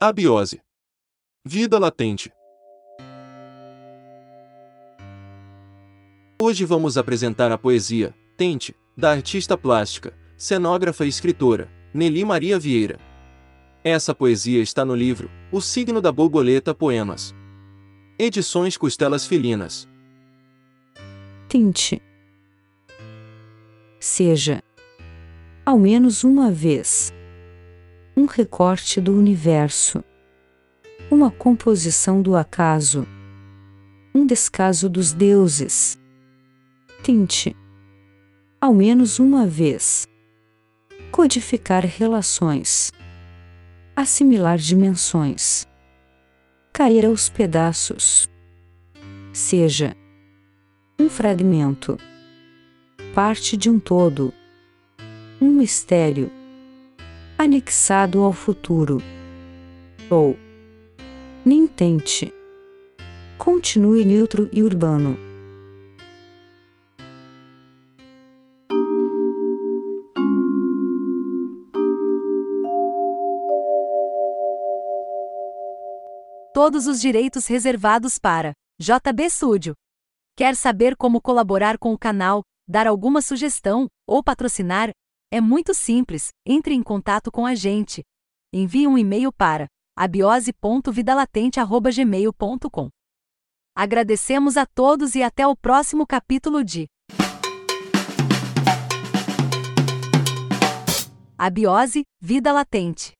Abiose. Vida latente. Hoje vamos apresentar a poesia Tente, da artista plástica, cenógrafa e escritora Nelly Maria Vieira. Essa poesia está no livro O Signo da Borboleta Poemas. Edições Costelas Felinas. Tente. Seja, ao menos uma vez, um recorte do universo, uma composição do acaso, um descaso dos deuses. Tente, ao menos uma vez, codificar relações, assimilar dimensões, cair aos pedaços. Seja. Um fragmento, parte de um todo, um mistério anexado ao futuro. Ou nem tente. Continue neutro e urbano. Todos os direitos reservados para JB Studio. Quer saber como colaborar com o canal, dar alguma sugestão ou patrocinar? É muito simples, entre em contato com a gente. Envie um e-mail para abiose.vidalatente.gmail.com. Agradecemos a todos e até o próximo capítulo de Abiose, Vida Latente.